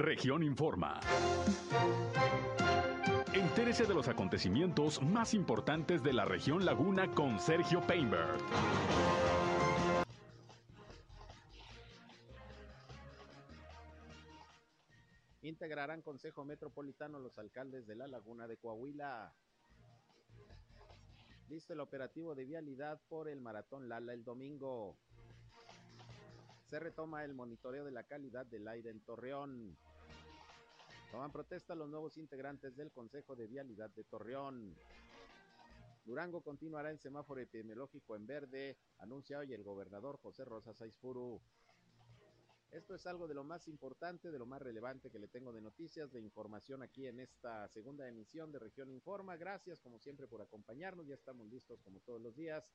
Región Informa. Entérese de los acontecimientos más importantes de la región Laguna con Sergio Painberg. Integrarán Consejo Metropolitano los alcaldes de la Laguna de Coahuila. Listo el operativo de vialidad por el Maratón Lala el domingo. Se retoma el monitoreo de la calidad del aire en Torreón. Toman protesta los nuevos integrantes del Consejo de Vialidad de Torreón. Durango continuará en semáforo epidemiológico en verde, anuncia hoy el gobernador José Rosa Saizfuru. Esto es algo de lo más importante, de lo más relevante que le tengo de noticias, de información aquí en esta segunda emisión de Región Informa. Gracias como siempre por acompañarnos, ya estamos listos como todos los días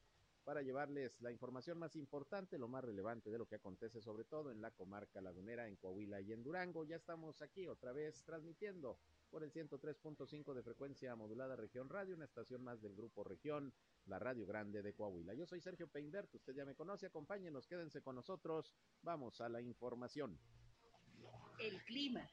para llevarles la información más importante, lo más relevante de lo que acontece sobre todo en la comarca lagunera, en Coahuila y en Durango. Ya estamos aquí otra vez transmitiendo por el 103.5 de frecuencia modulada Región Radio, una estación más del Grupo Región, la Radio Grande de Coahuila. Yo soy Sergio Peinbert, usted ya me conoce, acompáñenos, quédense con nosotros, vamos a la información. El clima.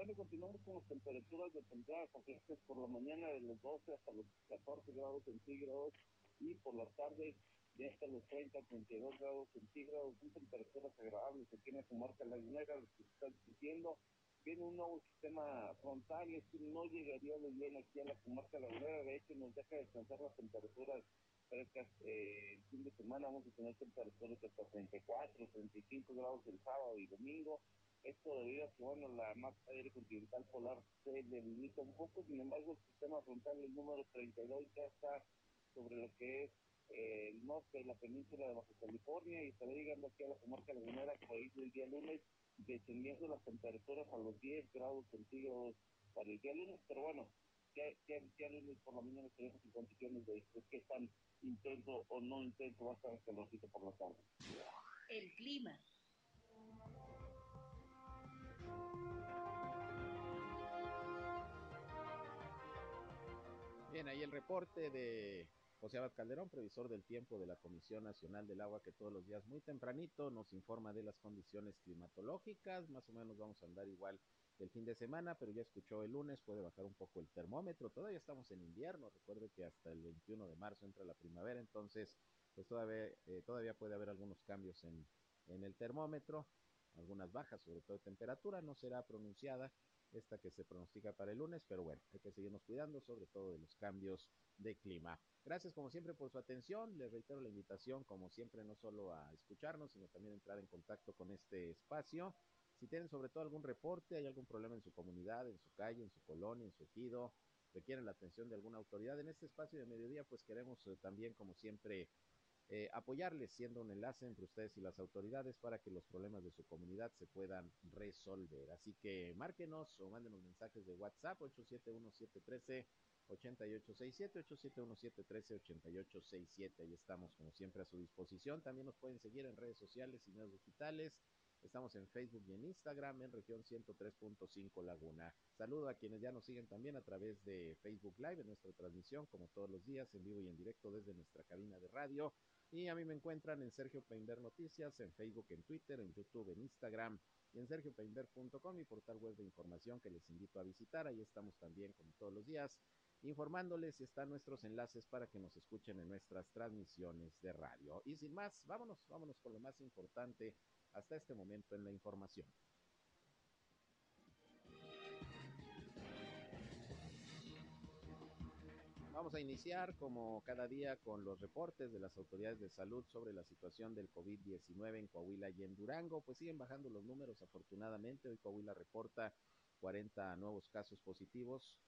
Bueno, continuamos con las temperaturas de temporada calientes por la mañana de los 12 hasta los 14 grados centígrados y por la tarde de hasta los 30, 32 grados centígrados. Son temperaturas agradables aquí en la comarca lagunera, lo que están diciendo. Viene un nuevo sistema frontal, es que no llegaría de bien aquí a la comarca lagunera, de hecho nos deja descansar las temperaturas frescas. Eh, el fin de semana vamos a tener temperaturas de hasta 34, 35 grados el sábado y domingo esto debido a que, bueno, la masa aérea continental polar se debilita un poco, sin embargo, el sistema frontal, el número 32, ya está sobre lo que es eh, el norte de la península de Baja California y estará llegando aquí a la comarca lagunera por ahí del día lunes, descendiendo las temperaturas a los 10 grados centígrados para el día lunes, pero bueno, ya, ya día lunes por la mañana tenemos en condiciones de, de qué tan intenso o no intenso va a estar el calorcito por la tarde. El clima. Bien, ahí el reporte de José Abad Calderón, previsor del tiempo de la Comisión Nacional del Agua, que todos los días muy tempranito nos informa de las condiciones climatológicas. Más o menos vamos a andar igual el fin de semana, pero ya escuchó el lunes, puede bajar un poco el termómetro. Todavía estamos en invierno, recuerde que hasta el 21 de marzo entra la primavera, entonces pues todavía, eh, todavía puede haber algunos cambios en, en el termómetro, algunas bajas, sobre todo de temperatura, no será pronunciada esta que se pronostica para el lunes, pero bueno, hay que seguirnos cuidando, sobre todo de los cambios de clima. Gracias como siempre por su atención, les reitero la invitación como siempre no solo a escucharnos, sino también a entrar en contacto con este espacio. Si tienen sobre todo algún reporte, hay algún problema en su comunidad, en su calle, en su colonia, en su ejido, requieren la atención de alguna autoridad en este espacio de mediodía, pues queremos eh, también como siempre eh, apoyarles siendo un enlace entre ustedes y las autoridades para que los problemas de su comunidad se puedan resolver. Así que márquenos o mándenos mensajes de WhatsApp 871713 8867 871713 8867. Ahí estamos como siempre a su disposición. También nos pueden seguir en redes sociales y medios digitales. Estamos en Facebook y en Instagram en región 103.5 Laguna. Saludo a quienes ya nos siguen también a través de Facebook Live en nuestra transmisión, como todos los días, en vivo y en directo desde nuestra cabina de radio. Y a mí me encuentran en Sergio Peinber Noticias, en Facebook, en Twitter, en YouTube, en Instagram y en sergiopeinber.com, mi portal web de información que les invito a visitar. Ahí estamos también, como todos los días, informándoles y están nuestros enlaces para que nos escuchen en nuestras transmisiones de radio. Y sin más, vámonos, vámonos con lo más importante hasta este momento en la información. Vamos a iniciar como cada día con los reportes de las autoridades de salud sobre la situación del COVID-19 en Coahuila y en Durango. Pues siguen bajando los números afortunadamente. Hoy Coahuila reporta 40 nuevos casos positivos,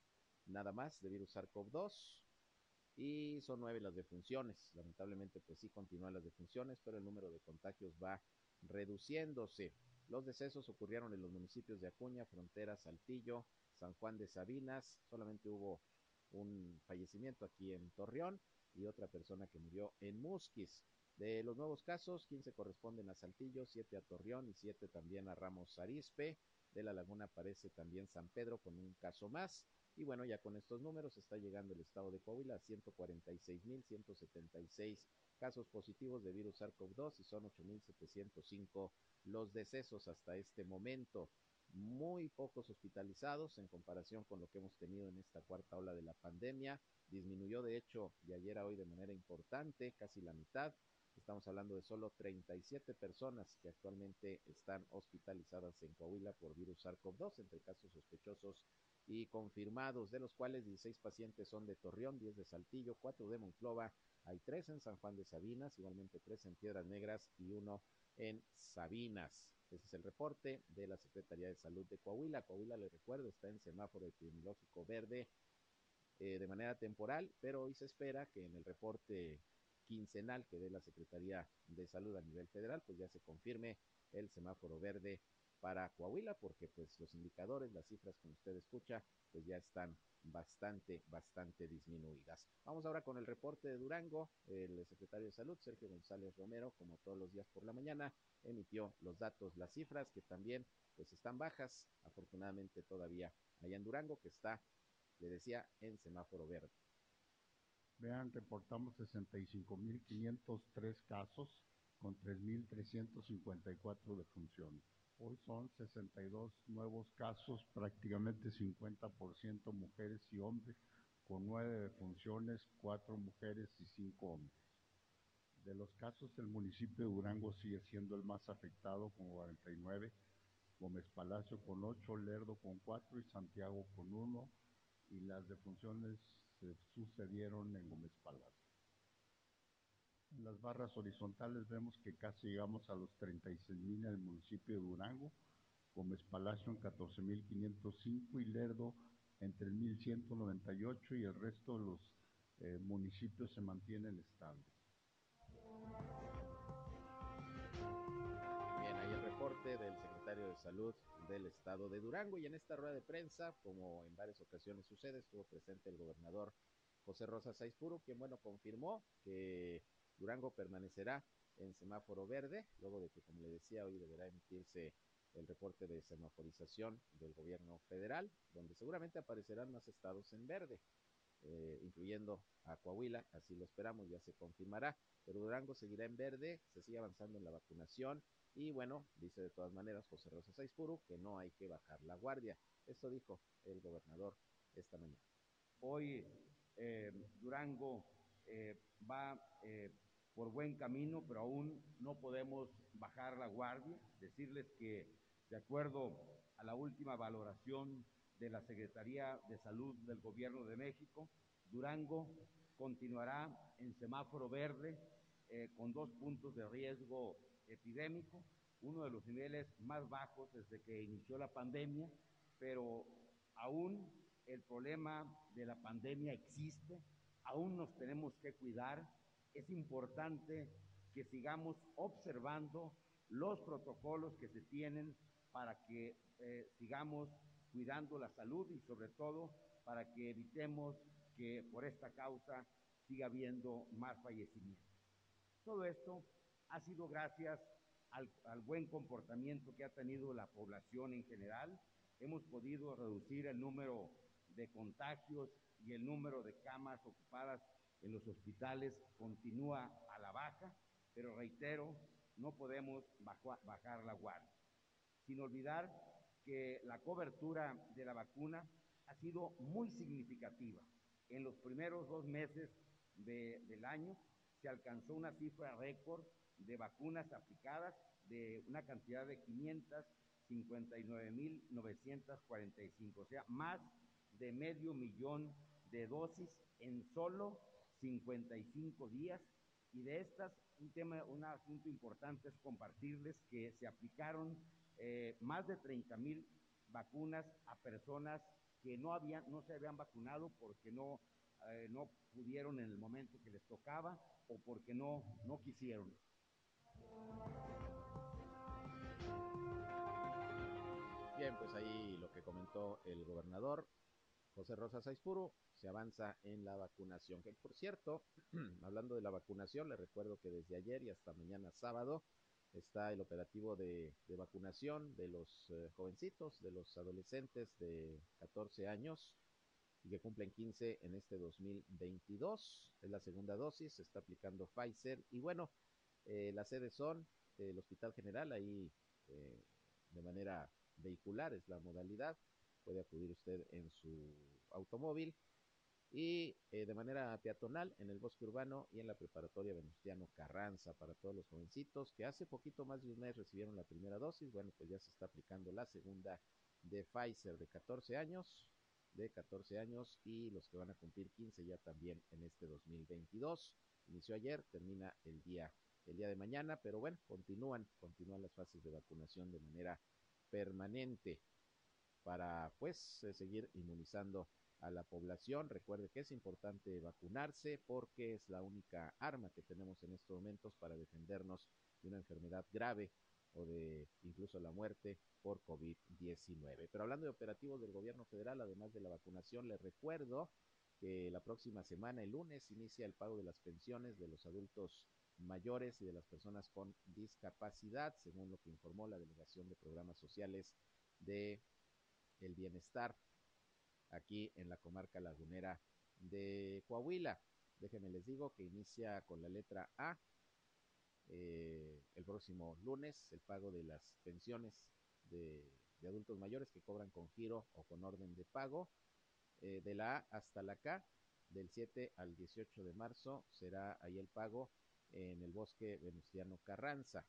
nada más de virus SARS-CoV-2 y son nueve las defunciones. Lamentablemente pues sí continúan las defunciones, pero el número de contagios va reduciéndose. Los decesos ocurrieron en los municipios de Acuña, Frontera, Saltillo, San Juan de Sabinas. Solamente hubo un fallecimiento aquí en Torreón y otra persona que murió en Musquis. De los nuevos casos, 15 corresponden a Saltillo, 7 a Torreón y 7 también a Ramos Arizpe. De la Laguna aparece también San Pedro con un caso más. Y bueno, ya con estos números está llegando el estado de Coahuila a 146.176 casos positivos de virus SARS-CoV-2 y son 8.705 los decesos hasta este momento. Muy pocos hospitalizados en comparación con lo que hemos tenido en esta cuarta ola de la pandemia. Disminuyó de hecho de ayer a hoy de manera importante, casi la mitad. Estamos hablando de solo 37 personas que actualmente están hospitalizadas en Coahuila por virus SARS-CoV-2, entre casos sospechosos y confirmados, de los cuales 16 pacientes son de Torreón, 10 de Saltillo, 4 de Monclova, hay 3 en San Juan de Sabinas, igualmente 3 en Piedras Negras y 1 en Sabinas. Ese es el reporte de la Secretaría de Salud de Coahuila. Coahuila, le recuerdo, está en semáforo epidemiológico verde eh, de manera temporal, pero hoy se espera que en el reporte quincenal que dé la Secretaría de Salud a nivel federal, pues ya se confirme el semáforo verde para Coahuila, porque pues los indicadores, las cifras como usted escucha, pues ya están bastante, bastante disminuidas. Vamos ahora con el reporte de Durango. El secretario de Salud, Sergio González Romero, como todos los días por la mañana, emitió los datos, las cifras que también pues están bajas, afortunadamente todavía allá en Durango, que está, le decía, en semáforo verde. Vean, reportamos 65.503 casos con 3.354 defunciones. Hoy son 62 nuevos casos, prácticamente 50% mujeres y hombres, con 9 defunciones, 4 mujeres y 5 hombres. De los casos, el municipio de Durango sigue siendo el más afectado con 49, Gómez Palacio con 8, Lerdo con 4 y Santiago con 1. Y las defunciones se sucedieron en Gómez Palacio. En las barras horizontales vemos que casi llegamos a los 36 mil en el municipio de Durango, Gómez Palacio en 14.505 y Lerdo en 3.198 y el resto de los eh, municipios se mantienen estables. Bien, ahí el reporte del secretario de Salud del estado de Durango y en esta rueda de prensa, como en varias ocasiones sucede, estuvo presente el gobernador José Rosa Saizpuro, quien, bueno, confirmó que Durango permanecerá en semáforo verde, luego de que, como le decía, hoy deberá emitirse el reporte de semaforización del gobierno federal, donde seguramente aparecerán más estados en verde, eh, incluyendo a Coahuila, así lo esperamos, ya se confirmará, pero Durango seguirá en verde, se sigue avanzando en la vacunación y bueno, dice de todas maneras José Rosa Saizpuro que no hay que bajar la guardia. Esto dijo el gobernador esta mañana. Hoy eh, Durango eh, va eh, por buen camino, pero aún no podemos bajar la guardia. Decirles que, de acuerdo a la última valoración de la Secretaría de Salud del Gobierno de México, Durango continuará en semáforo verde eh, con dos puntos de riesgo epidémico, uno de los niveles más bajos desde que inició la pandemia, pero aún el problema de la pandemia existe, aún nos tenemos que cuidar, es importante que sigamos observando los protocolos que se tienen para que eh, sigamos cuidando la salud y sobre todo para que evitemos que por esta causa siga habiendo más fallecimientos. Todo esto ha sido gracias al, al, buen comportamiento que ha tenido la población en general. Hemos podido reducir el número de contagios y el número de camas ocupadas en los hospitales continúa a la baja, pero reitero, no podemos bajar la guardia. Sin olvidar que la cobertura de la vacuna ha sido muy significativa. En los primeros dos meses de, del año se alcanzó una cifra récord de vacunas aplicadas de una cantidad de 559.945, o sea, más de medio millón de dosis en solo 55 días. Y de estas, un tema, un asunto importante es compartirles que se aplicaron eh, más de 30 mil vacunas a personas que no habían, no se habían vacunado porque no, eh, no pudieron en el momento que les tocaba o porque no, no quisieron. Bien, pues ahí lo que comentó el gobernador José Rosa Saizpuro, se avanza en la vacunación. Que por cierto, hablando de la vacunación, le recuerdo que desde ayer y hasta mañana sábado está el operativo de, vacunación de los eh, jovencitos, de los adolescentes de 14 años y que cumplen 15 en este 2022. Es la segunda dosis, se está aplicando Pfizer. Y bueno, eh, las sedes son el Hospital General, ahí eh, de manera vehicular es la modalidad. Puede acudir usted en su automóvil y eh, de manera peatonal en el bosque urbano y en la preparatoria Venustiano Carranza para todos los jovencitos que hace poquito más de un mes recibieron la primera dosis. Bueno, pues ya se está aplicando la segunda de Pfizer de 14 años, de 14 años y los que van a cumplir 15 ya también en este 2022. Inició ayer, termina el día el día de mañana, pero bueno, continúan, continúan las fases de vacunación de manera permanente para pues eh, seguir inmunizando a la población. Recuerde que es importante vacunarse porque es la única arma que tenemos en estos momentos para defendernos de una enfermedad grave o de incluso la muerte por COVID-19. Pero hablando de operativos del gobierno federal, además de la vacunación, les recuerdo que la próxima semana, el lunes, inicia el pago de las pensiones de los adultos mayores y de las personas con discapacidad, según lo que informó la Delegación de Programas Sociales de el Bienestar aquí en la comarca lagunera de Coahuila. Déjenme les digo que inicia con la letra A eh, el próximo lunes el pago de las pensiones de, adultos mayores que cobran con giro o con orden de pago. Eh, de la A hasta la K, del 7 al 18 de marzo será ahí el pago en el bosque Venustiano Carranza.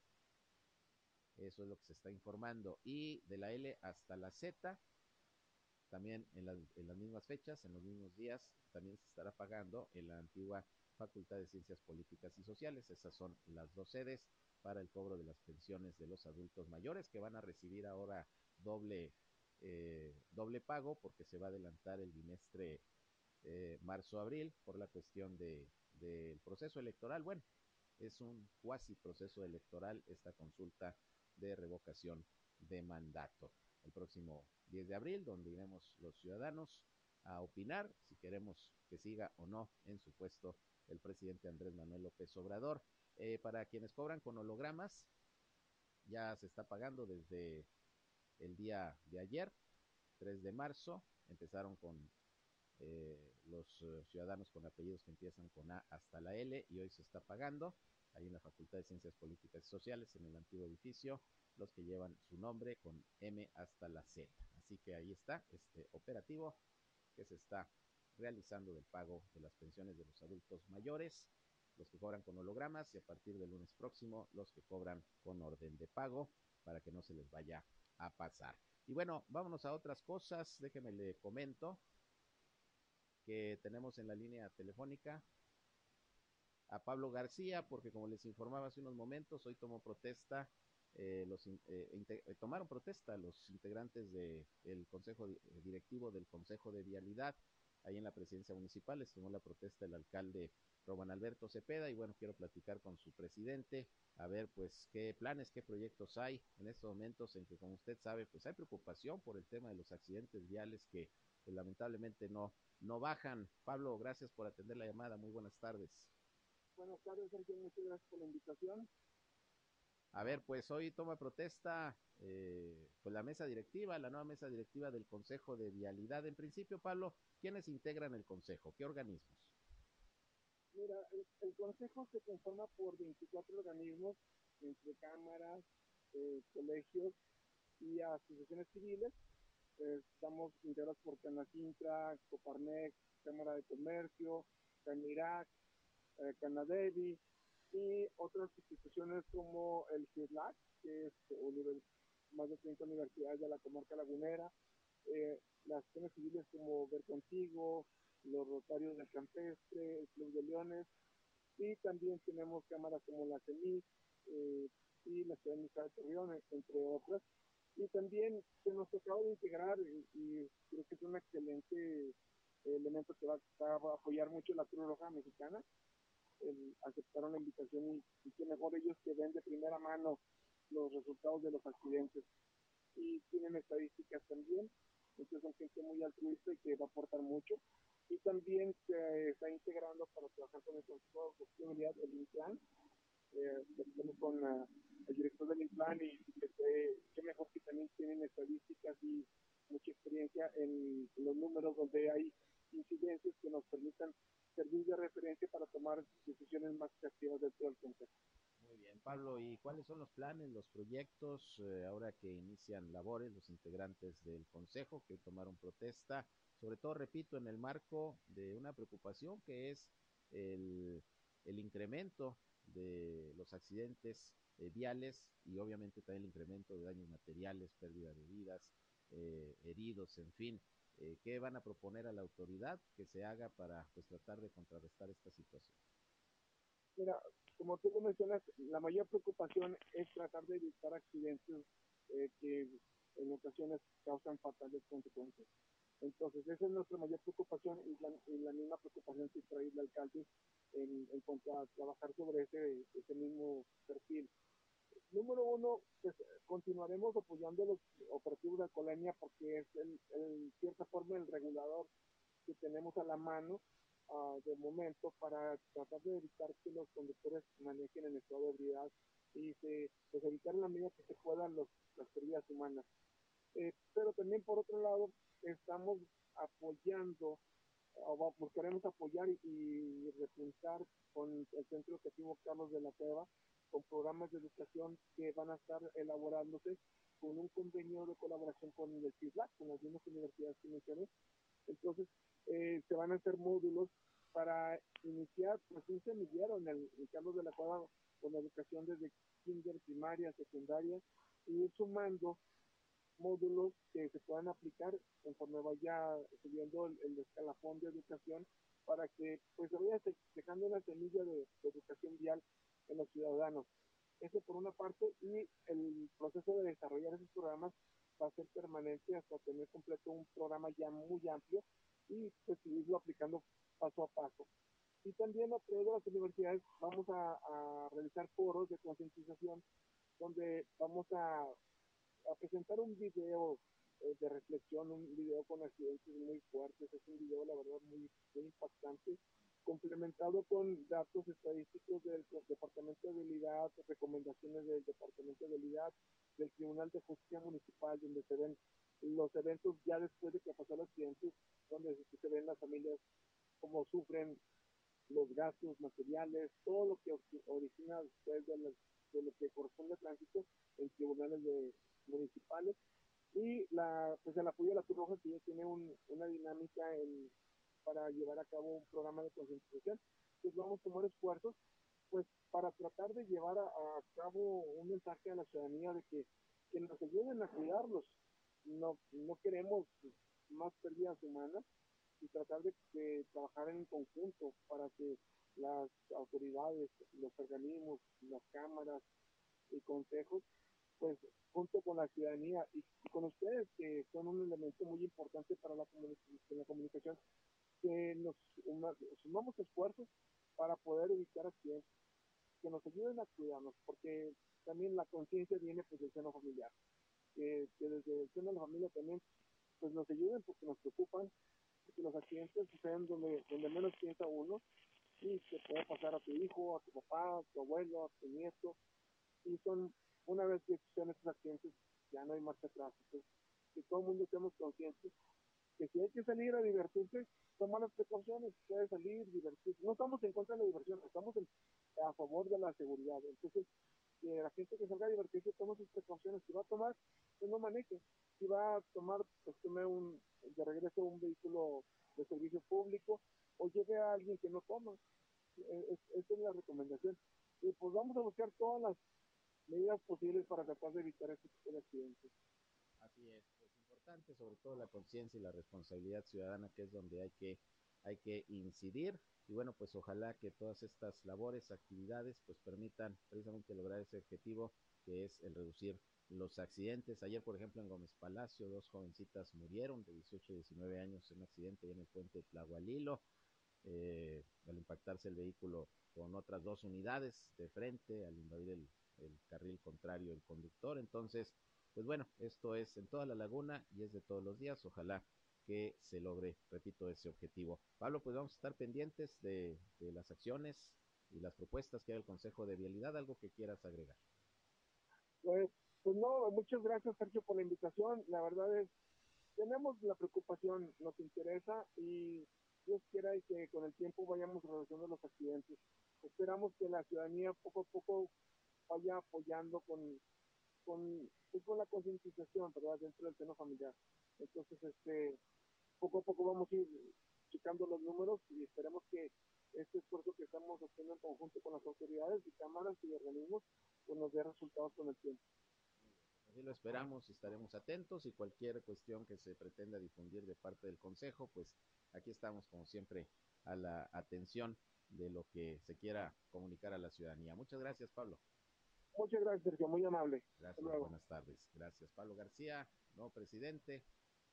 Eso es lo que se está informando. Y de la L hasta la Z, también en, la, en, las mismas fechas, en los mismos días, también se estará pagando en la antigua Facultad de Ciencias Políticas y Sociales. Esas son las dos sedes para el cobro de las pensiones de los adultos mayores que van a recibir ahora doble, eh, doble pago porque se va a adelantar el bimestre eh, marzo-abril por la cuestión de, del proceso electoral. Bueno, es un cuasi proceso electoral esta consulta de revocación de mandato. El próximo 10 de abril, donde iremos los ciudadanos a opinar si queremos que siga o no en su puesto el presidente Andrés Manuel López Obrador. Eh, para quienes cobran con hologramas, ya se está pagando desde el día de ayer, 3 de marzo. Empezaron con eh, los uh, ciudadanos con apellidos que empiezan con A hasta la L y hoy se está pagando ahí en la Facultad de Ciencias Políticas y Sociales en el antiguo edificio los que llevan su nombre con M hasta la Z. Así que ahí está este operativo que se está realizando del pago de las pensiones de los adultos mayores, los que cobran con hologramas y a partir del lunes próximo los que cobran con orden de pago para que no se les vaya a pasar. Y bueno, vámonos a otras cosas. Déjeme le comento que tenemos en la línea telefónica a Pablo García, porque como les informaba hace unos momentos, hoy tomó protesta, eh, los, eh, eh, tomaron protesta los integrantes del de Consejo Directivo del Consejo de Vialidad, ahí en la presidencia municipal, les tomó la protesta el alcalde Roban Alberto Cepeda, y bueno, quiero platicar con su presidente, a ver pues qué planes, qué proyectos hay en estos momentos en que, como usted sabe, pues hay preocupación por el tema de los accidentes viales que pues, lamentablemente no, no bajan. Pablo, gracias por atender la llamada, muy buenas tardes. Buenas tardes, Sergio, muchas gracias por la invitación. A ver, pues hoy toma protesta eh, pues la mesa directiva, la nueva mesa directiva del Consejo de Vialidad. En principio, Pablo, ¿quiénes integran el Consejo? ¿Qué organismos? Mira, el, Consejo se conforma por 24 organismos, entre cámaras, eh, colegios y asociaciones civiles. Eh, estamos integrados por Canacintra, Coparnex, Cámara de Comercio, Canirac, eh, Canadevi y otras instituciones como el CIRLAC, que es más de 30 universidades de la comarca lagunera, eh, las asociaciones civiles como Ver Contigo, los Rotarios del Campestre, el Club de Leones, y también tenemos cámaras como la CEMIC eh, y la Ciudad de Torreón, entre otras. Y también se nos acaba de integrar, y, creo que es un excelente elemento que va, va, a apoyar mucho la Cruz Roja Mexicana, el, aceptaron la invitación y, y que mejor ellos que ven de primera mano los resultados de los accidentes. Y tienen estadísticas también, entonces son gente muy altruista y que va a aportar mucho. Y también se está integrando para trabajar con el Consejo de Sostenibilidad del Implan, eh, con el director del Implan y eh, qué mejor que también tienen estadísticas y mucha experiencia en, en los números donde hay servir de referencia para tomar decisiones más creativas dentro del Consejo. Muy bien, Pablo, ¿y cuáles son los planes, los proyectos eh, ahora que inician labores los integrantes del Consejo que tomaron protesta? Sobre todo, repito, en el marco de una preocupación que es el, el incremento de los accidentes eh, viales y obviamente también el incremento de daños materiales, pérdida de vidas, eh, heridos, en fin. Eh, ¿Qué van a proponer a la autoridad que se haga para pues, tratar de contrarrestar esta situación? Mira, como tú lo mencionas, la mayor preocupación es tratar de evitar accidentes eh, que en ocasiones causan fatales consecuencias. Entonces, esa es nuestra mayor preocupación y la, misma preocupación que trae el alcalde en, en cuanto a trabajar sobre ese, ese mismo perfil. Número uno, pues continuaremos apoyando los operativos de alcoholemia porque es el, el cierta forma el regulador que tenemos a la mano uh, de momento para tratar de evitar que los conductores manejen en estado de ebriedad y se, pues evitar en la medida que se puedan los, las pérdidas humanas. Eh, pero también por otro lado estamos apoyando o buscaremos apoyar y, y con el Centro Educativo Carlos de la Cueva con programas de educación que van a estar elaborándose con un convenio de colaboración con CISLAC, con las mismas universidades que mencioné. Entonces, eh, se van a hacer módulos para iniciar pues un semillero en el, en Carlos de la Cueva con la educación desde kinder, primaria, secundaria, y ir sumando módulos que se puedan aplicar conforme vaya subiendo el, el escalafón de educación para que pues se vaya dejando una semilla de, de, educación vial en los ciudadanos. Eso por una parte, y el proceso de desarrollar esos programas va a ser permanente hasta tener completo un programa ya muy amplio y pues irlo aplicando paso a paso. Y también a través de las universidades vamos a, realizar foros de concientización donde vamos a, a presentar un video eh, de reflexión, un video con accidentes muy fuertes, es un video la verdad muy, muy impactante, complementado con datos estadísticos del Departamento de Habilidad, recomendaciones del Departamento de Habilidad, del Tribunal de Justicia Municipal, donde se ven los eventos ya después de que pasó el accidente, donde se ven las familias cómo sufren los gastos materiales, todo lo que origina después de, la, de lo que corresponde a tránsito en tribunales de, municipales. Y la pues el apoyo de la Cruz Roja que ya tiene un, una dinámica en, para llevar a cabo un programa de concientización. Entonces vamos a tomar esfuerzos pues para tratar de llevar a, a, cabo un mensaje a la ciudadanía de que, que nos ayuden a cuidarlos. No, no queremos más pérdidas humanas y tratar de, de trabajar en conjunto para que las autoridades, los organismos, las cámaras y consejos pues junto con la ciudadanía y, con ustedes, que son un elemento muy importante para la, la comunicación, que nos sumamos esfuerzos para poder evitar accidentes, que nos ayuden a cuidarnos, porque también la conciencia viene pues del seno familiar, que, que, desde el seno de la familia también pues nos ayuden porque nos preocupan, porque los accidentes suceden donde, donde menos piensa uno, y se puede pasar a tu hijo, a tu papá, a tu abuelo, a tu nieto, y son una vez que suceden estos accidentes, ya no hay marcha atrás. Entonces, que todo el mundo estemos conscientes que si hay que salir a divertirse, toma las precauciones, puede salir, divertirse. No estamos en contra de la diversión, estamos en, a favor de la seguridad. Entonces, que la gente que salga a divertirse tome sus precauciones. Si va a tomar, pues no maneje. Si va a tomar, pues tome un, de regreso un vehículo de servicio público o lleve a alguien que no toma. Es, esa es la recomendación. Y pues vamos a buscar todas las medidas posibles para tratar de evitar este tipo de accidentes. Así es, sobre todo la conciencia y la responsabilidad ciudadana que es donde hay que hay que incidir y bueno pues ojalá que todas estas labores, actividades pues permitan precisamente lograr ese objetivo que es el reducir los accidentes. Ayer, por ejemplo, en Gómez Palacio, dos jovencitas murieron de 18 y 19 años en un accidente en el puente Tlahualilo, eh, al impactarse el vehículo con otras dos unidades de frente, al invadir el, el carril contrario el conductor. Entonces, pues bueno, esto es en toda la laguna y es de todos los días. Ojalá que se logre, repito, ese objetivo. Pablo, pues vamos a estar pendientes de, de las acciones y las propuestas que hay el Consejo de Vialidad. ¿Algo que quieras agregar? Pues, pues no, muchas gracias Sergio por la invitación. La verdad es, tenemos la preocupación, nos interesa y Dios quiera que con el tiempo vayamos reduciendo los accidentes. Esperamos que la ciudadanía poco a poco vaya apoyando con, con, pues, con la concientización. Dentro del seno familiar. Entonces, este, poco a poco vamos a ir checando los números y esperemos que este esfuerzo que estamos haciendo en conjunto con las autoridades y cámaras y organismos pues nos dé resultados con el tiempo. Así lo esperamos, estaremos atentos y cualquier cuestión que se pretenda difundir de parte del Consejo, pues aquí estamos como siempre a la atención de lo que se quiera comunicar a la ciudadanía. Muchas gracias, Pablo. Muchas gracias, Sergio, muy amable. Gracias, buenas tardes. Gracias, Pablo García, nuevo presidente.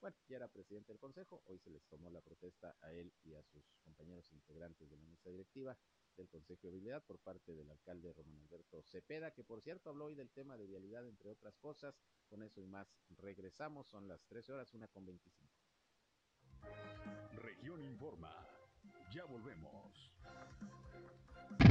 Bueno, ya era presidente del Consejo, hoy se les tomó la protesta a él y a sus compañeros integrantes de la mesa directiva del Consejo de Habilidad por parte del alcalde Román Alberto Cepeda, que por cierto habló hoy del tema de vialidad, entre otras cosas. Con eso y más regresamos, son las 13 horas, una con 25. Región Informa. Ya volvemos.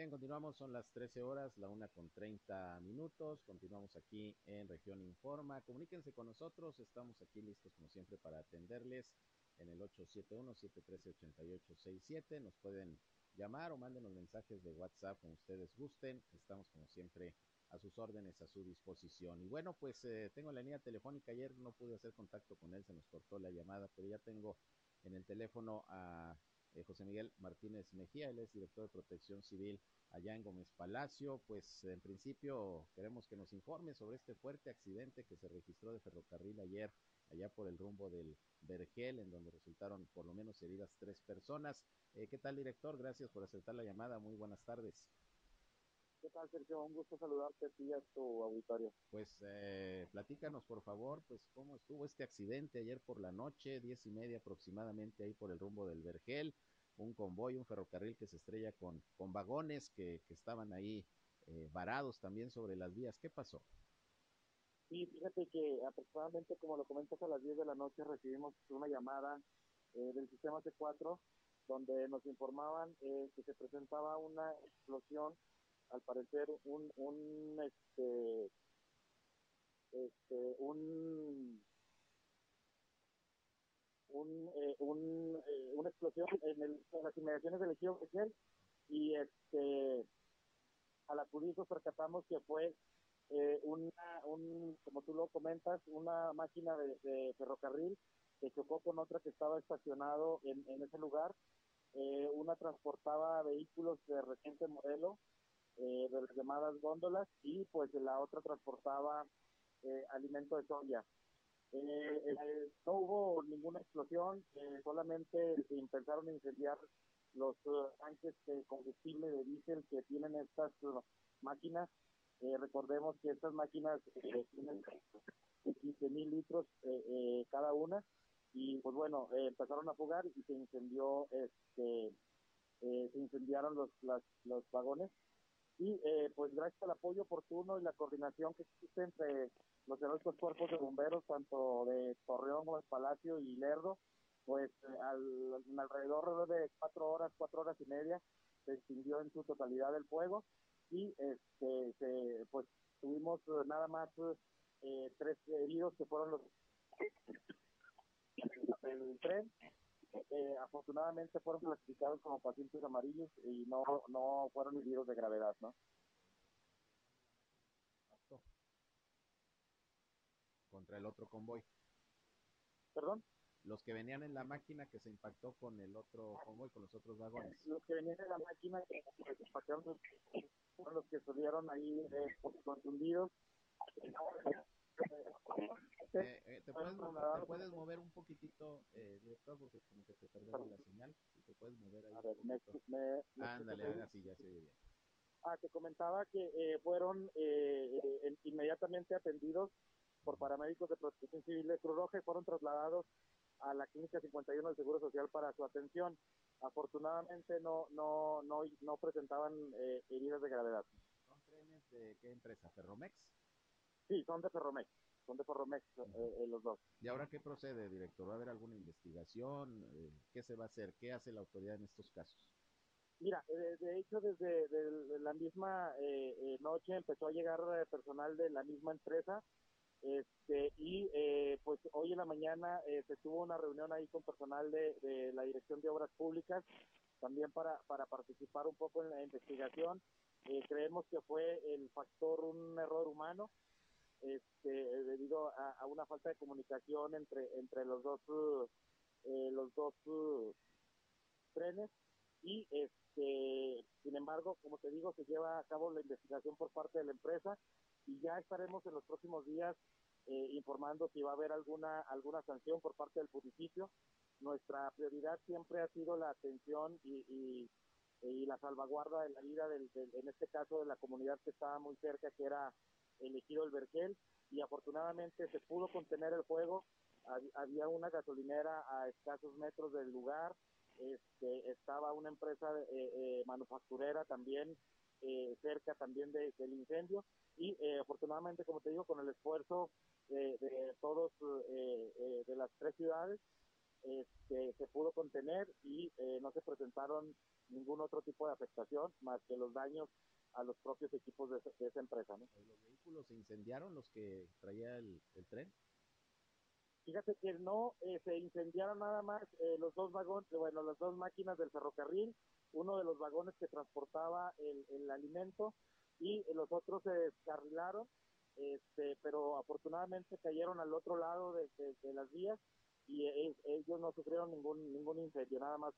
Bien, continuamos, son las 13 horas, la una con 30 minutos. Continuamos aquí en Región Informa. Comuníquense con nosotros, estamos aquí listos como siempre para atenderles en el 871-713-8867. Nos pueden llamar o mándenos mensajes de WhatsApp como ustedes gusten. Estamos como siempre a sus órdenes, a su disposición. Y bueno, pues eh, tengo la línea telefónica. Ayer no pude hacer contacto con él, se nos cortó la llamada, pero ya tengo en el teléfono a eh, José Miguel Martínez Mejía, él es director de protección civil allá en Gómez Palacio. Pues en principio queremos que nos informe sobre este fuerte accidente que se registró de ferrocarril ayer, allá por el rumbo del Vergel, en donde resultaron por lo menos heridas tres personas. Eh, ¿Qué tal, director? Gracias por aceptar la llamada. Muy buenas tardes. ¿Qué tal, Sergio? Un gusto saludarte a ti y a tu auditorio. Pues eh, platícanos, por favor, pues cómo estuvo este accidente ayer por la noche, diez y media aproximadamente, ahí por el rumbo del Vergel, un convoy, un ferrocarril que se estrella con, con vagones que, que estaban ahí eh, varados también sobre las vías. ¿Qué pasó? Sí, fíjate que aproximadamente, como lo comentas, a las 10 de la noche recibimos una llamada eh, del sistema C4 donde nos informaban eh, que se presentaba una explosión al parecer un un este este un un, eh, un eh, una explosión en, el, en las inmediaciones del ejido y este al acudir nos percatamos que fue eh, una un como tú lo comentas una máquina de, de, ferrocarril que chocó con otra que estaba estacionado en, en ese lugar. Eh, una transportaba vehículos de reciente modelo eh, de las llamadas góndolas y pues la otra transportaba eh, alimento de soya. Eh, eh, no hubo ninguna explosión, eh, solamente se empezaron a incendiar los uh, tanques de combustible de diésel que tienen estas máquinas. recordemos que estas máquinas tienen 15 mil litros cada una y pues bueno, empezaron a fugar y se incendió, este, se incendiaron los, las, los vagones y eh, pues gracias al apoyo oportuno y la coordinación que existe entre los diversos cuerpos de bomberos, tanto de Torreón, Gómez Palacio y Lerdo, pues al, alrededor de cuatro horas, cuatro horas y media, se extinguió en su totalidad el fuego y este se, pues tuvimos nada más eh, tres heridos que fueron los el tren eh, afortunadamente fueron clasificados como pacientes amarillos y no no fueron heridos de gravedad, ¿no? Contra el otro convoy. ¿Perdón? Los que venían en la máquina que se impactó con el otro convoy, con los otros vagones. Los que venían en la máquina que se impactaron fueron los que estuvieron ahí eh, contundidos. Eh, eh, ¿te, puedes, ¿te, puedes, mover un poquitito, eh, director? Porque como que te perdemos la señal. Si te puedes mover ahí. A ver, me, me, me Ándale, ahora sí, ya se oye bien. Ah, te comentaba que eh, fueron eh, eh, inmediatamente atendidos por paramédicos de protección civil de Cruz Roja y fueron trasladados a la clínica 51 del Seguro Social para su atención. Afortunadamente no no no no presentaban heridas de gravedad. ¿Son trenes de qué empresa? ¿Ferromex? Sí, son de Ferromex son de Forromex eh, los dos. ¿Y ahora qué procede, director? ¿Va a haber alguna investigación? ¿Qué se va a hacer? ¿Qué hace la autoridad en estos casos? Mira, de, hecho desde la misma noche empezó a llegar personal de la misma empresa este, y pues hoy en la mañana se tuvo una reunión ahí con personal de, de la Dirección de Obras Públicas también para, para participar un poco en la investigación. Eh, creemos que fue el factor un error humano este, debido a, una falta de comunicación entre entre los dos eh, los dos trenes. Y este sin embargo como te digo se lleva a cabo la investigación por parte de la empresa y ya estaremos en los próximos días eh, informando si va a haber alguna alguna sanción por parte del municipio. Nuestra prioridad siempre ha sido la atención y, y, la salvaguarda de la vida, del, en este caso de la comunidad que estaba muy cerca, que era el ejido El Vergel, y afortunadamente se pudo contener el fuego. Había una gasolinera a escasos metros del lugar, este, estaba una empresa eh, eh, manufacturera también eh, cerca también del incendio y afortunadamente como te digo con el esfuerzo de, de todos de las tres ciudades este, se pudo contener y eh, no se presentaron ningún otro tipo de afectación más que los daños a los propios equipos de, esa empresa. ¿no? ¿Los vehículos se incendiaron los que traía el, tren? Fíjate que no, eh, se incendiaron nada más eh, los dos vagones, bueno, las dos máquinas del ferrocarril, uno de los vagones que transportaba el, alimento y los otros se descarrilaron, este, pero afortunadamente cayeron al otro lado de, de las vías y ellos no sufrieron ningún ningún incendio, nada más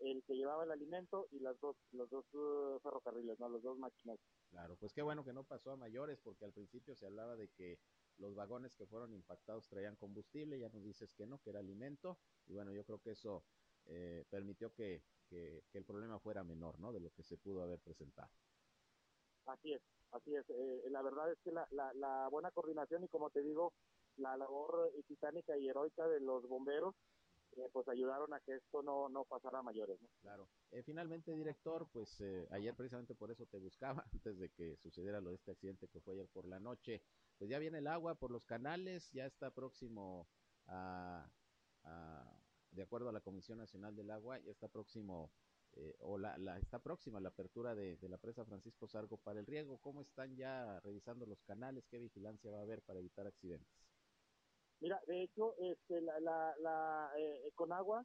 el que llevaba el alimento y las dos los dos uh, ferrocarriles, no, los dos máquinas. Claro, pues qué bueno que no pasó a mayores porque al principio se hablaba de que los vagones que fueron impactados traían combustible, ya nos dices que no, que era alimento y bueno, yo creo que eso eh, permitió que, que, el problema fuera menor, ¿no? De lo que se pudo haber presentado. Así es, así es. Eh, la verdad es que la, la, la buena coordinación y como te digo, la labor titánica y heroica de los bomberos eh, pues ayudaron a que esto no, no pasara a mayores. ¿no? Claro. Eh, finalmente, director, pues eh, ayer precisamente por eso te buscaba, antes de que sucediera lo de este accidente que fue ayer por la noche. Pues ya viene el agua por los canales, ya está próximo a, de acuerdo a la Comisión Nacional del Agua, ya está próximo o la, la, está próxima la apertura de, de, la presa Francisco Sargo para el riego. ¿Cómo están ya revisando los canales? ¿Qué vigilancia va a haber para evitar accidentes? Mira, de hecho, este, la, la, la eh, con agua,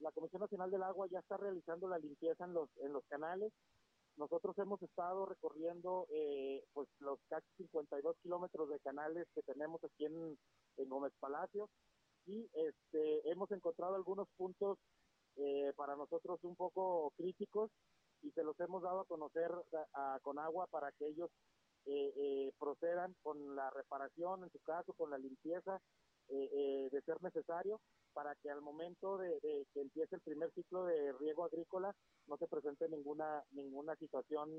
la Comisión Nacional del Agua ya está realizando la limpieza en los, en los canales. Nosotros hemos estado recorriendo eh, pues los casi 52 kilómetros de canales que tenemos aquí en, Gómez Palacio y este, hemos encontrado algunos puntos eh, para nosotros un poco críticos y se los hemos dado a conocer a, con agua para que ellos eh, eh, procedan con la reparación, en su caso, con la limpieza eh, eh, de ser necesario, para que al momento de, que empiece el primer ciclo de riego agrícola no se presente ninguna ninguna situación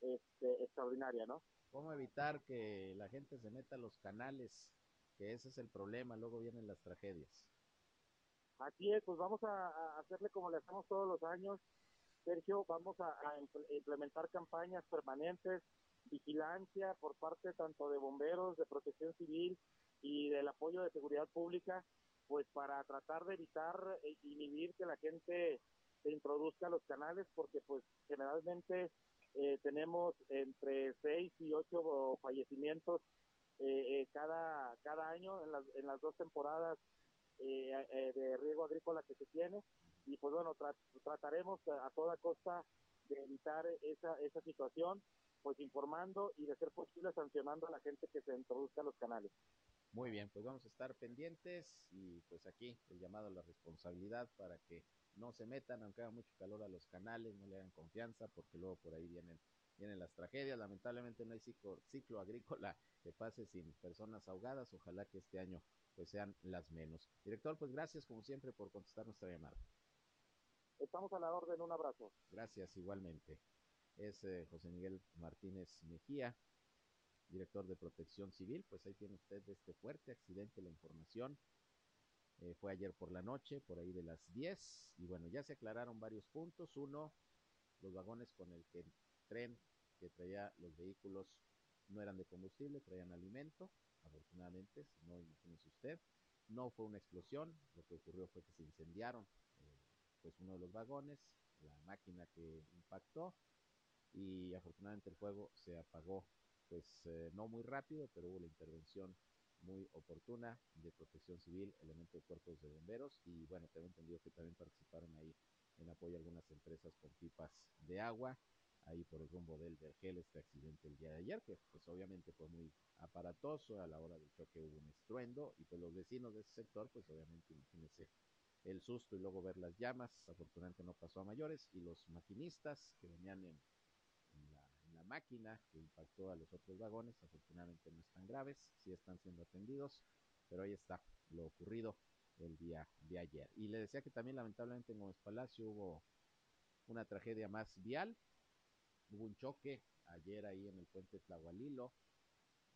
este, extraordinaria, ¿no? ¿Cómo evitar que la gente se meta a los canales? Que ese es el problema, luego vienen las tragedias. Aquí es, pues vamos a, hacerle como le hacemos todos los años, Sergio, vamos a implementar campañas permanentes vigilancia por parte tanto de bomberos, de protección civil y del apoyo de seguridad pública, pues para tratar de evitar e inhibir que la gente se introduzca a los canales, porque pues generalmente eh, tenemos entre seis y ocho fallecimientos eh, eh, cada cada año en las, en las dos temporadas de riego agrícola que se tiene. Y pues bueno trataremos a, a toda costa de evitar esa esa situación pues informando y de ser posible sancionando a la gente que se introduzca a los canales. Muy bien, pues vamos a estar pendientes y pues aquí el llamado a la responsabilidad para que no se metan, aunque haga mucho calor a los canales, no le hagan confianza, porque luego por ahí vienen, vienen las tragedias. Lamentablemente no hay ciclo, ciclo agrícola que pase sin personas ahogadas. Ojalá que este año pues sean las menos. Director, pues gracias como siempre por contestar nuestra llamada. Estamos a la orden, un abrazo. Gracias, igualmente es eh, José Miguel Martínez Mejía, director de Protección Civil. Pues ahí tiene usted este fuerte accidente, la información. Eh, fue ayer por la noche, por ahí de las 10. Y bueno, ya se aclararon varios puntos. Uno, los vagones con el tren que traía los vehículos no eran de combustible, traían alimento. afortunadamente, si no, imagínese usted. No fue una explosión, lo que ocurrió fue que se incendiaron eh, pues uno de los vagones, la máquina que impactó y afortunadamente el fuego se apagó pues eh, no muy rápido, pero hubo la intervención muy oportuna de protección civil, elementos de cuerpos de bomberos y bueno, tengo entendido que también participaron ahí en apoyo algunas empresas con pipas de agua, ahí por el rumbo del Vergel, este accidente el día de ayer, que pues obviamente fue muy aparatoso, a la hora del choque hubo un estruendo y pues los vecinos de ese sector, pues obviamente imagínense el susto y luego ver las llamas, afortunadamente no pasó a mayores y los maquinistas que venían en, máquina que impactó a los otros vagones, afortunadamente no están graves, sí están siendo atendidos, pero ahí está lo ocurrido el día de ayer. Y le decía que también lamentablemente en Gómez Palacio hubo una tragedia más vial, hubo un choque ayer ahí en el puente Tlahualilo,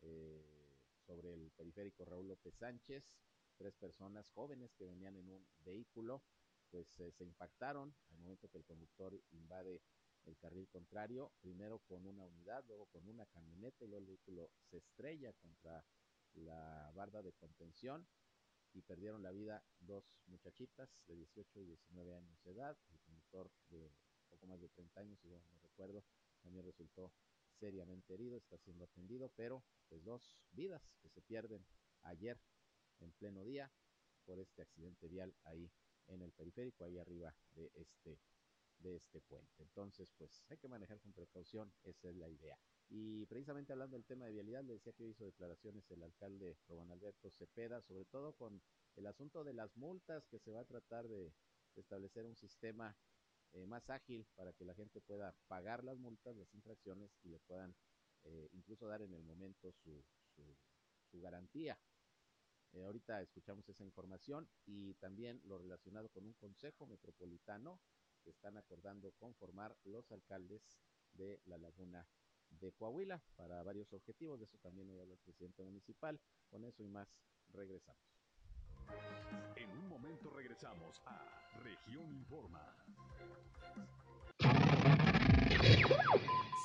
eh, sobre el periférico Raúl López Sánchez, tres personas jóvenes que venían en un vehículo, pues eh, se impactaron al momento que el conductor invade el carril contrario, primero con una unidad, luego con una camioneta y luego el vehículo se estrella contra la barda de contención y perdieron la vida dos muchachitas de 18 y 19 años de edad. El conductor de poco más de 30 años, si no recuerdo, también resultó seriamente herido, está siendo atendido, pero pues dos vidas que se pierden ayer en pleno día por este accidente vial ahí en el periférico, ahí arriba de este de este puente. Entonces, pues hay que manejar con precaución, esa es la idea. Y precisamente hablando del tema de vialidad, le decía que hizo declaraciones el alcalde Román Alberto Cepeda, sobre todo con el asunto de las multas, que se va a tratar de establecer un sistema eh, más ágil para que la gente pueda pagar las multas, las infracciones y le puedan eh, incluso dar en el momento su, garantía. Eh, ahorita escuchamos esa información y también lo relacionado con un consejo metropolitano que están acordando conformar los alcaldes de la laguna de Coahuila para varios objetivos. De eso también hoy habla el presidente municipal. Con eso y más, regresamos. En un momento regresamos a Región Informa.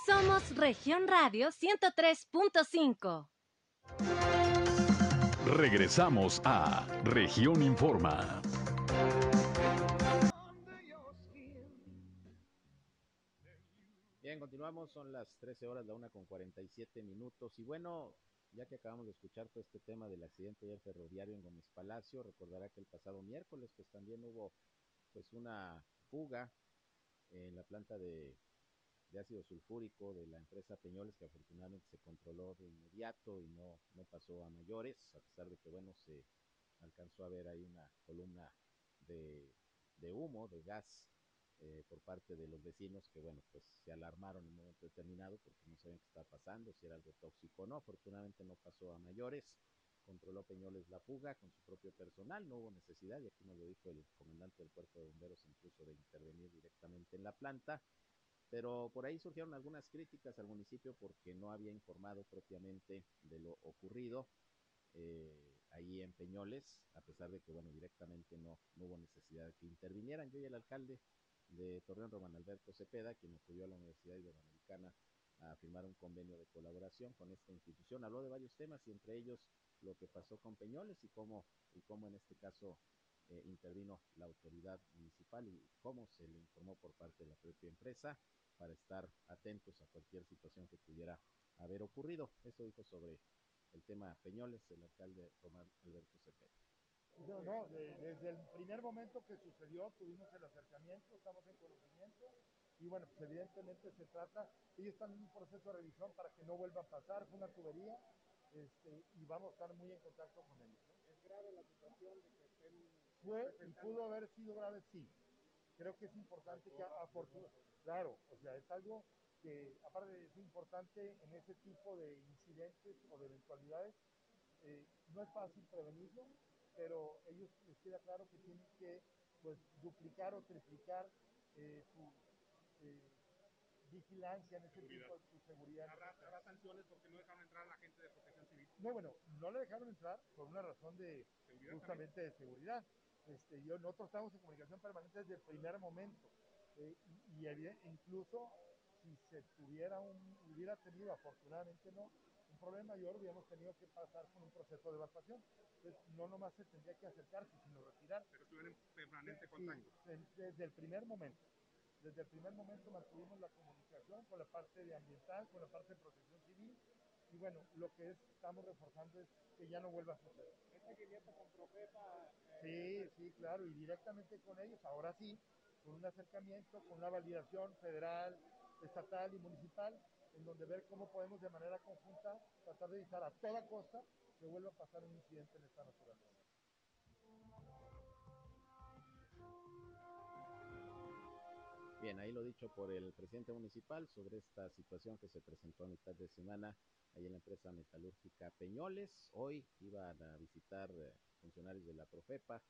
Somos Región Radio 103.5. Regresamos a Región Informa. Continuamos, son las 13 horas, la una con 47 minutos. Y bueno, ya que acabamos de escuchar todo este tema del accidente del ferroviario en Gómez Palacio, recordará que el pasado miércoles pues también hubo pues una fuga en la planta de, ácido sulfúrico de la empresa Peñoles que afortunadamente se controló de inmediato y no, no pasó a mayores, a pesar de que bueno se alcanzó a ver ahí una columna de, de humo, de gas eh, por parte de los vecinos que, bueno, pues se alarmaron en un momento determinado porque no sabían qué estaba pasando, si era algo tóxico o no. Afortunadamente no pasó a mayores. Controló Peñoles la fuga con su propio personal, no hubo necesidad, y aquí nos lo dijo el comandante del cuerpo de bomberos, incluso de intervenir directamente en la planta. Pero por ahí surgieron algunas críticas al municipio porque no había informado propiamente de lo ocurrido. Eh, ahí en Peñoles, a pesar de que, bueno, directamente no, no hubo necesidad de que intervinieran. Yo y el alcalde de Torreón, Román Alberto Cepeda, quien acudió a la Universidad Iberoamericana a firmar un convenio de colaboración con esta institución. Habló de varios temas y entre ellos lo que pasó con Peñoles y cómo, y cómo en este caso eh, intervino la autoridad municipal y cómo se le informó por parte de la propia empresa para estar atentos a cualquier situación que pudiera haber ocurrido. Eso dijo sobre el tema Peñoles el alcalde Román Alberto Cepeda. No, no, desde el primer momento que sucedió tuvimos el acercamiento, estamos en conocimiento y bueno, pues evidentemente se trata, ellos están en un proceso de revisión para que no vuelva a pasar, fue una tubería este, y vamos a estar muy en contacto con ellos. ¿Es grave la situación de que estén... Fue y pudo haber sido grave, sí. Creo que es importante que afortunadamente, claro, o sea, es algo que aparte es importante en ese tipo de incidentes o de eventualidades, eh, no es fácil prevenirlo, pero ellos les queda claro que tienen que pues duplicar o triplicar eh, su eh, vigilancia en ese tipo de su seguridad. ¿Habrá, sanciones porque no dejaron entrar a la gente de protección civil? No, bueno, no le dejaron entrar por una razón de justamente de seguridad. Este, yo, nosotros estamos en comunicación permanente desde el primer momento eh, y, incluso si se tuviera un, hubiera tenido, afortunadamente no, un problema mayor hubiéramos tenido que pasar con un proceso de evacuación. Entonces, no nomás se tendría que acercarse, sino retirar. Pero estuvieron en permanente contacto. desde el primer momento. Desde el primer momento mantuvimos la comunicación con la parte de ambiental, con la parte de protección civil. Y bueno, lo que es, estamos reforzando es que ya no vuelva a suceder. Sí, sí, claro, y directamente con ellos, ahora sí, con un acercamiento, con una validación federal, estatal y municipal, en donde ver cómo podemos de manera conjunta tratar de evitar a toda costa que vuelva a pasar un incidente en esta naturaleza. Bien, ahí lo dicho por el presidente municipal sobre esta situación que se presentó a mitad de semana ahí en la empresa metalúrgica Peñoles. Hoy iban a visitar eh, funcionarios de la Profepa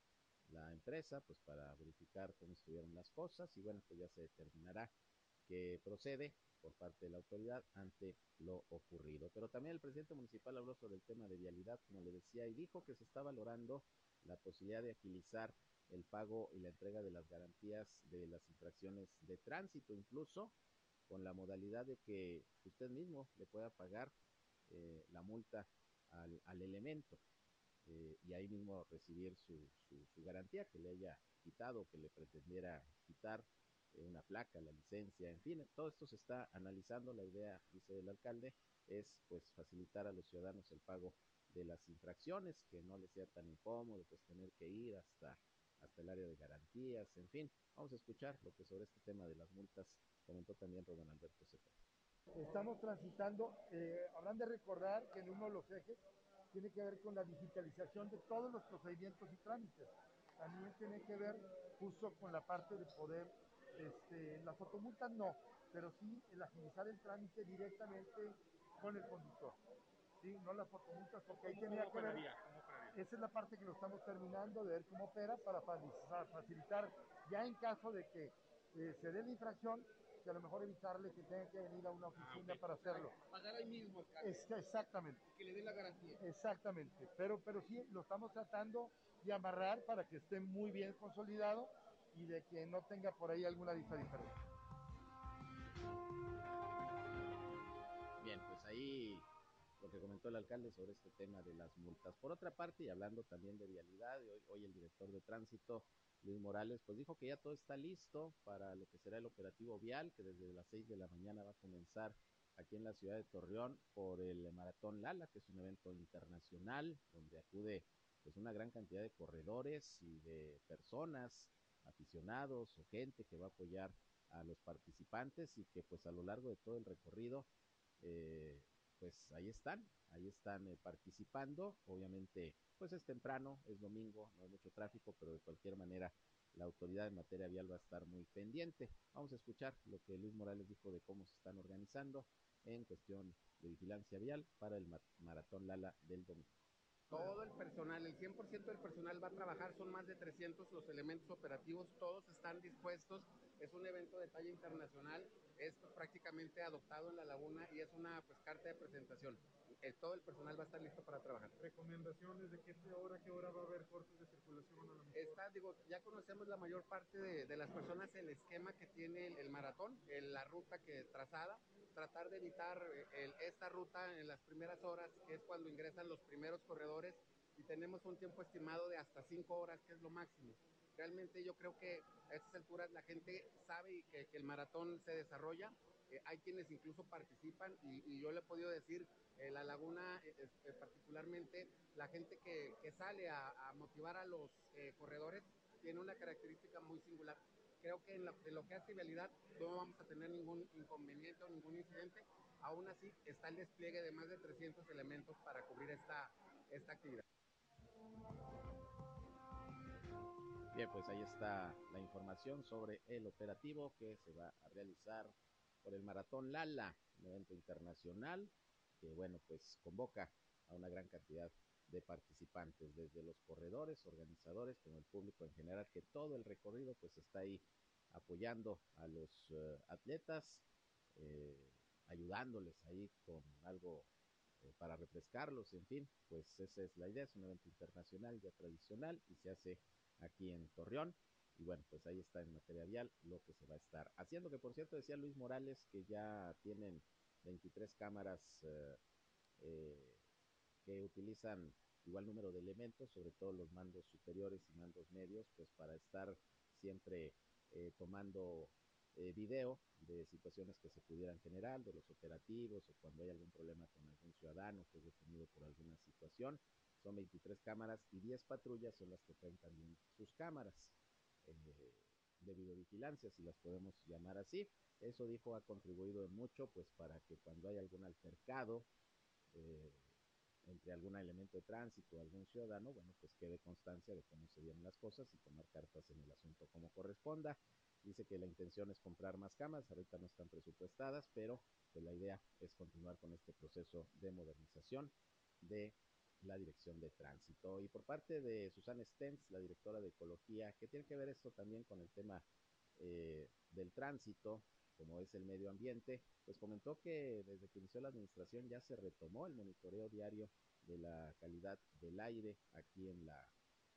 la empresa, pues para verificar cómo estuvieron las cosas y bueno, pues ya se determinará qué procede por parte de la autoridad ante lo ocurrido. Pero también el presidente municipal habló sobre el tema de vialidad, como le decía, y dijo que se está valorando la posibilidad de agilizar el pago y la entrega de las garantías de las infracciones de tránsito, incluso con la modalidad de que usted mismo le pueda pagar eh, la multa al, elemento eh, y ahí mismo recibir su, su, su, garantía que le haya quitado, que le pretendiera quitar una placa, la licencia, en fin, todo esto se está analizando. La idea, dice el alcalde, es pues facilitar a los ciudadanos el pago de las infracciones, que no les sea tan incómodo pues tener que ir hasta hasta el área de garantías, en fin, vamos a escuchar lo que sobre este tema de las multas comentó también Rodón Alberto Cepeda. Estamos transitando, eh, habrán de recordar que en uno de los ejes tiene que ver con la digitalización de todos los procedimientos y trámites. También tiene que ver justo con la parte de poder, este, las fotomultas no, pero sí el agilizar el trámite directamente con el conductor. Sí, no las fotomultas, porque ahí tenía que ver. Esa es la parte que lo estamos terminando de ver cómo opera para facilitar, facilitar ya en caso de que eh, se dé la infracción, que a lo mejor evitarle que tenga que venir a una oficina ah, okay. para hacerlo. Pagar ahí mismo. Es, exactamente. Que le dé la garantía. Exactamente. Pero, pero sí, lo estamos tratando de amarrar para que esté muy bien consolidado y de que no tenga por ahí alguna diferencia. Bien, pues ahí lo que comentó el alcalde sobre este tema de las multas. Por otra parte, y hablando también de vialidad, hoy, hoy el director de tránsito, Luis Morales, pues dijo que ya todo está listo para lo que será el operativo vial, que desde las 6 de la mañana va a comenzar aquí en la ciudad de Torreón por el Maratón Lala, que es un evento internacional donde acude pues una gran cantidad de corredores y de personas, aficionados o gente que va a apoyar a los participantes y que pues a lo largo de todo el recorrido eh, pues ahí están, ahí están eh, participando. Obviamente, pues es temprano, es domingo, no hay mucho tráfico, pero de cualquier manera la autoridad en materia vial va a estar muy pendiente. Vamos a escuchar lo que Luis Morales dijo de cómo se están organizando en cuestión de vigilancia vial para el Maratón Lala del domingo. Todo el personal, el 100% del personal va a trabajar, son más de 300 los elementos operativos, todos están dispuestos, es un evento de talla internacional, es prácticamente adoptado en la laguna y es una pues, carta de presentación. El, todo el personal va a estar listo para trabajar. ¿Recomendaciones de qué hora, qué hora va a haber cortes de circulación a la? Está, digo, ya conocemos la mayor parte de, de las personas el esquema que tiene el, el maratón, el, la ruta que trazada, tratar de evitar el, esta ruta en las primeras horas, que es cuando ingresan los primeros corredores, y tenemos un tiempo estimado de hasta cinco horas, que es lo máximo. Realmente yo creo que a estas alturas la gente sabe que, que el maratón se desarrolla, eh, hay quienes incluso participan, y, y, yo le he podido decir, eh, la laguna, eh, particularmente la gente que, sale a, motivar a los corredores, tiene una característica muy singular creo que en lo, en lo, que hace vialidad no vamos a tener ningún inconveniente o ningún incidente. Aún así, está el despliegue de más de 300 elementos para cubrir esta, esta actividad. Bien, pues ahí está la información sobre el operativo que se va a realizar por el Maratón Lala, un evento internacional bueno, pues convoca a una gran cantidad de participantes, desde los corredores, organizadores, como el público en general, que todo el recorrido pues está ahí apoyando a los uh, atletas, eh, ayudándoles ahí con algo eh, para refrescarlos, en fin, pues esa es la idea, es un evento internacional ya tradicional y se hace aquí en Torreón. Y bueno, pues ahí está en materia vial lo que se va a estar haciendo, que por cierto decía Luis Morales que ya tienen 23 cámaras uh, eh, que utilizan igual número de elementos, sobre todo los mandos superiores y mandos medios, pues para estar siempre eh, tomando eh, video de situaciones que se pudieran generar, de los operativos o cuando hay algún problema con algún ciudadano que es detenido por alguna situación. Son 23 cámaras y 10 patrullas son las que traen también sus cámaras eh, de videovigilancia, si las podemos llamar así. Eso dijo ha contribuido mucho, pues para que cuando hay algún altercado eh, entre algún elemento de tránsito o algún ciudadano, bueno, pues quede constancia de cómo se dieron las cosas y tomar cartas en el asunto como corresponda. Dice que la intención es comprar más cámaras, ahorita no están presupuestadas, pero que la idea es continuar con este proceso de modernización de la dirección de tránsito. Y por parte de Susana Stens, la directora de Ecología, que tiene que ver esto también con el tema eh, del tránsito, como es el medio ambiente, pues comentó que desde que inició la administración ya se retomó el monitoreo diario de la calidad del aire aquí en la,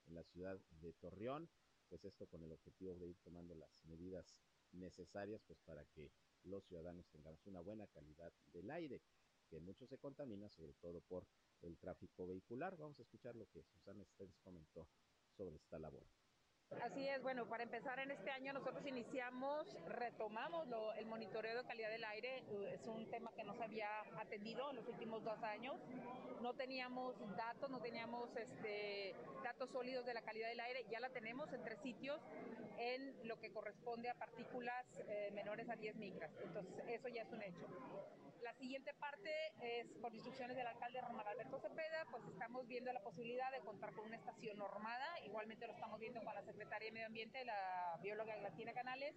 en la ciudad de Torreón, pues esto con el objetivo de ir tomando las medidas necesarias pues para que los ciudadanos tengamos una buena calidad del aire, que mucho se contamina sobre todo por el tráfico vehicular. Vamos a escuchar lo que Susana Stens comentó sobre esta labor. Así es, bueno, para empezar en este año nosotros iniciamos, retomamos lo, el monitoreo de calidad del aire, es un tema que no se había atendido en los últimos dos años, no teníamos datos, no teníamos este, datos sólidos de la calidad del aire, ya la tenemos en tres sitios en lo que corresponde a partículas eh, menores a 10 micras, entonces eso ya es un hecho. La siguiente parte es, por instrucciones del alcalde Román Alberto Cepeda, pues estamos viendo la posibilidad de contar con una estación normada, igualmente lo estamos viendo con la secretaria de Medio Ambiente, la bióloga Latina Canales,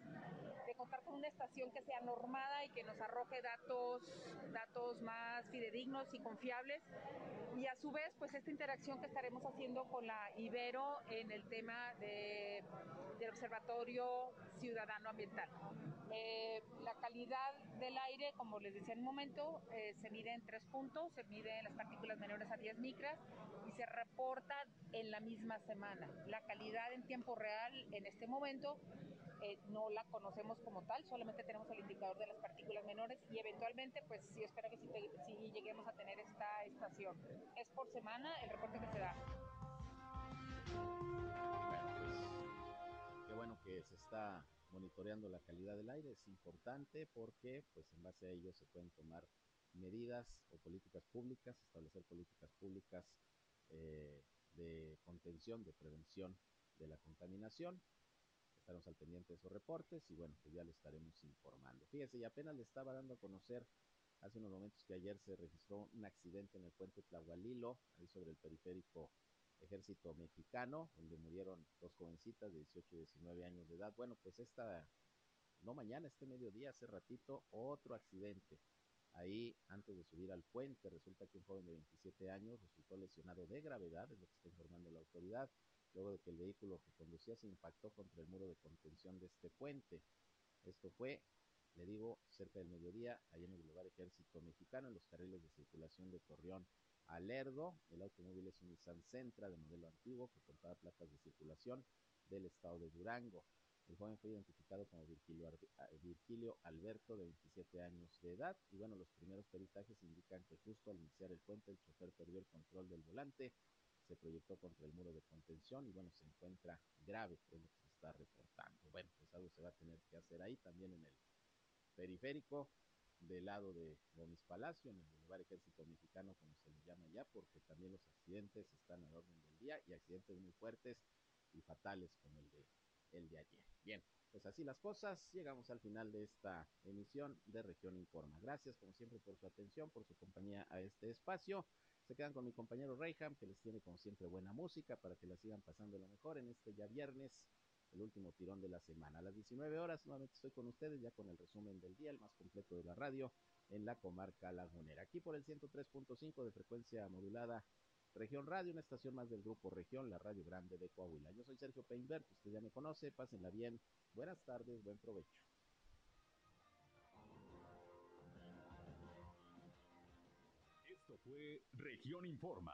de contar con una estación que sea normada y que nos arroje datos, datos más fidedignos y confiables. Y a su vez, pues esta interacción que estaremos haciendo con la Ibero en el tema de, del Observatorio Ciudadano Ambiental. Eh, la calidad del aire, como les decía en momento, eh, se mide en tres puntos, se mide las partículas menores a 10 micras y se reporta en la misma semana. La calidad en tiempo real en este momento eh, no la conocemos como tal, solamente tenemos el indicador de las partículas menores y eventualmente, pues sí espero que sí, sí lleguemos a tener esta estación. Es por semana el reporte que se da. Qué bueno que se está monitoreando la calidad del aire es importante porque pues en base a ello se pueden tomar medidas o políticas públicas, establecer políticas públicas eh, de contención, de prevención de la contaminación. Estaremos al pendiente de esos reportes y bueno, pues ya le estaremos informando. Fíjese, y apenas le estaba dando a conocer hace unos momentos que ayer se registró un accidente en el puente Tlahualilo, ahí sobre el periférico ejército mexicano, donde murieron dos jovencitas de 18 y 19 años de edad. Bueno, pues esta, no mañana, este mediodía, hace ratito, otro accidente. Ahí, antes de subir al puente, resulta que un joven de 27 años resultó lesionado de gravedad, es lo que está informando la autoridad, luego de que el vehículo que conducía se impactó contra el muro de contención de este puente. Esto fue, le digo, cerca del mediodía, ahí en el lugar Ejército Mexicano, en los carriles de circulación de Torreón a Lerdo. El automóvil es un Nissan Sentra de modelo antiguo que contaba placas de circulación del estado de Durango. El joven fue identificado como Virgilio, Virgilio, Alberto, de 27 años de edad. Y bueno, los primeros peritajes indican que justo al iniciar el puente, el chofer perdió el control del volante, se proyectó contra el muro de contención y bueno, se encuentra grave, es lo que se está reportando. Bueno, pues algo se va a tener que hacer ahí también en el periférico del lado de Gómez Palacio, en el lugar Ejército Mexicano, como se le llama ya, porque también los accidentes están al orden del día y accidentes muy fuertes y fatales como el de, el de ayer. Bien, pues así las cosas, llegamos al final de esta emisión de Región Informa. Gracias como siempre por su atención, por su compañía a este espacio. Se quedan con mi compañero Reyham, que les tiene como siempre buena música para que la sigan pasando lo mejor en este ya viernes el último tirón de la semana. A las 19 horas nuevamente estoy con ustedes ya con el resumen del día, el más completo de la radio en la comarca lagunera. Aquí por el 103.5 de frecuencia modulada Región Radio, una estación más del grupo Región, la Radio Grande de Coahuila. Yo soy Sergio Peinbert, usted ya me conoce, pásenla bien. Buenas tardes, buen provecho. Esto fue Región Informa.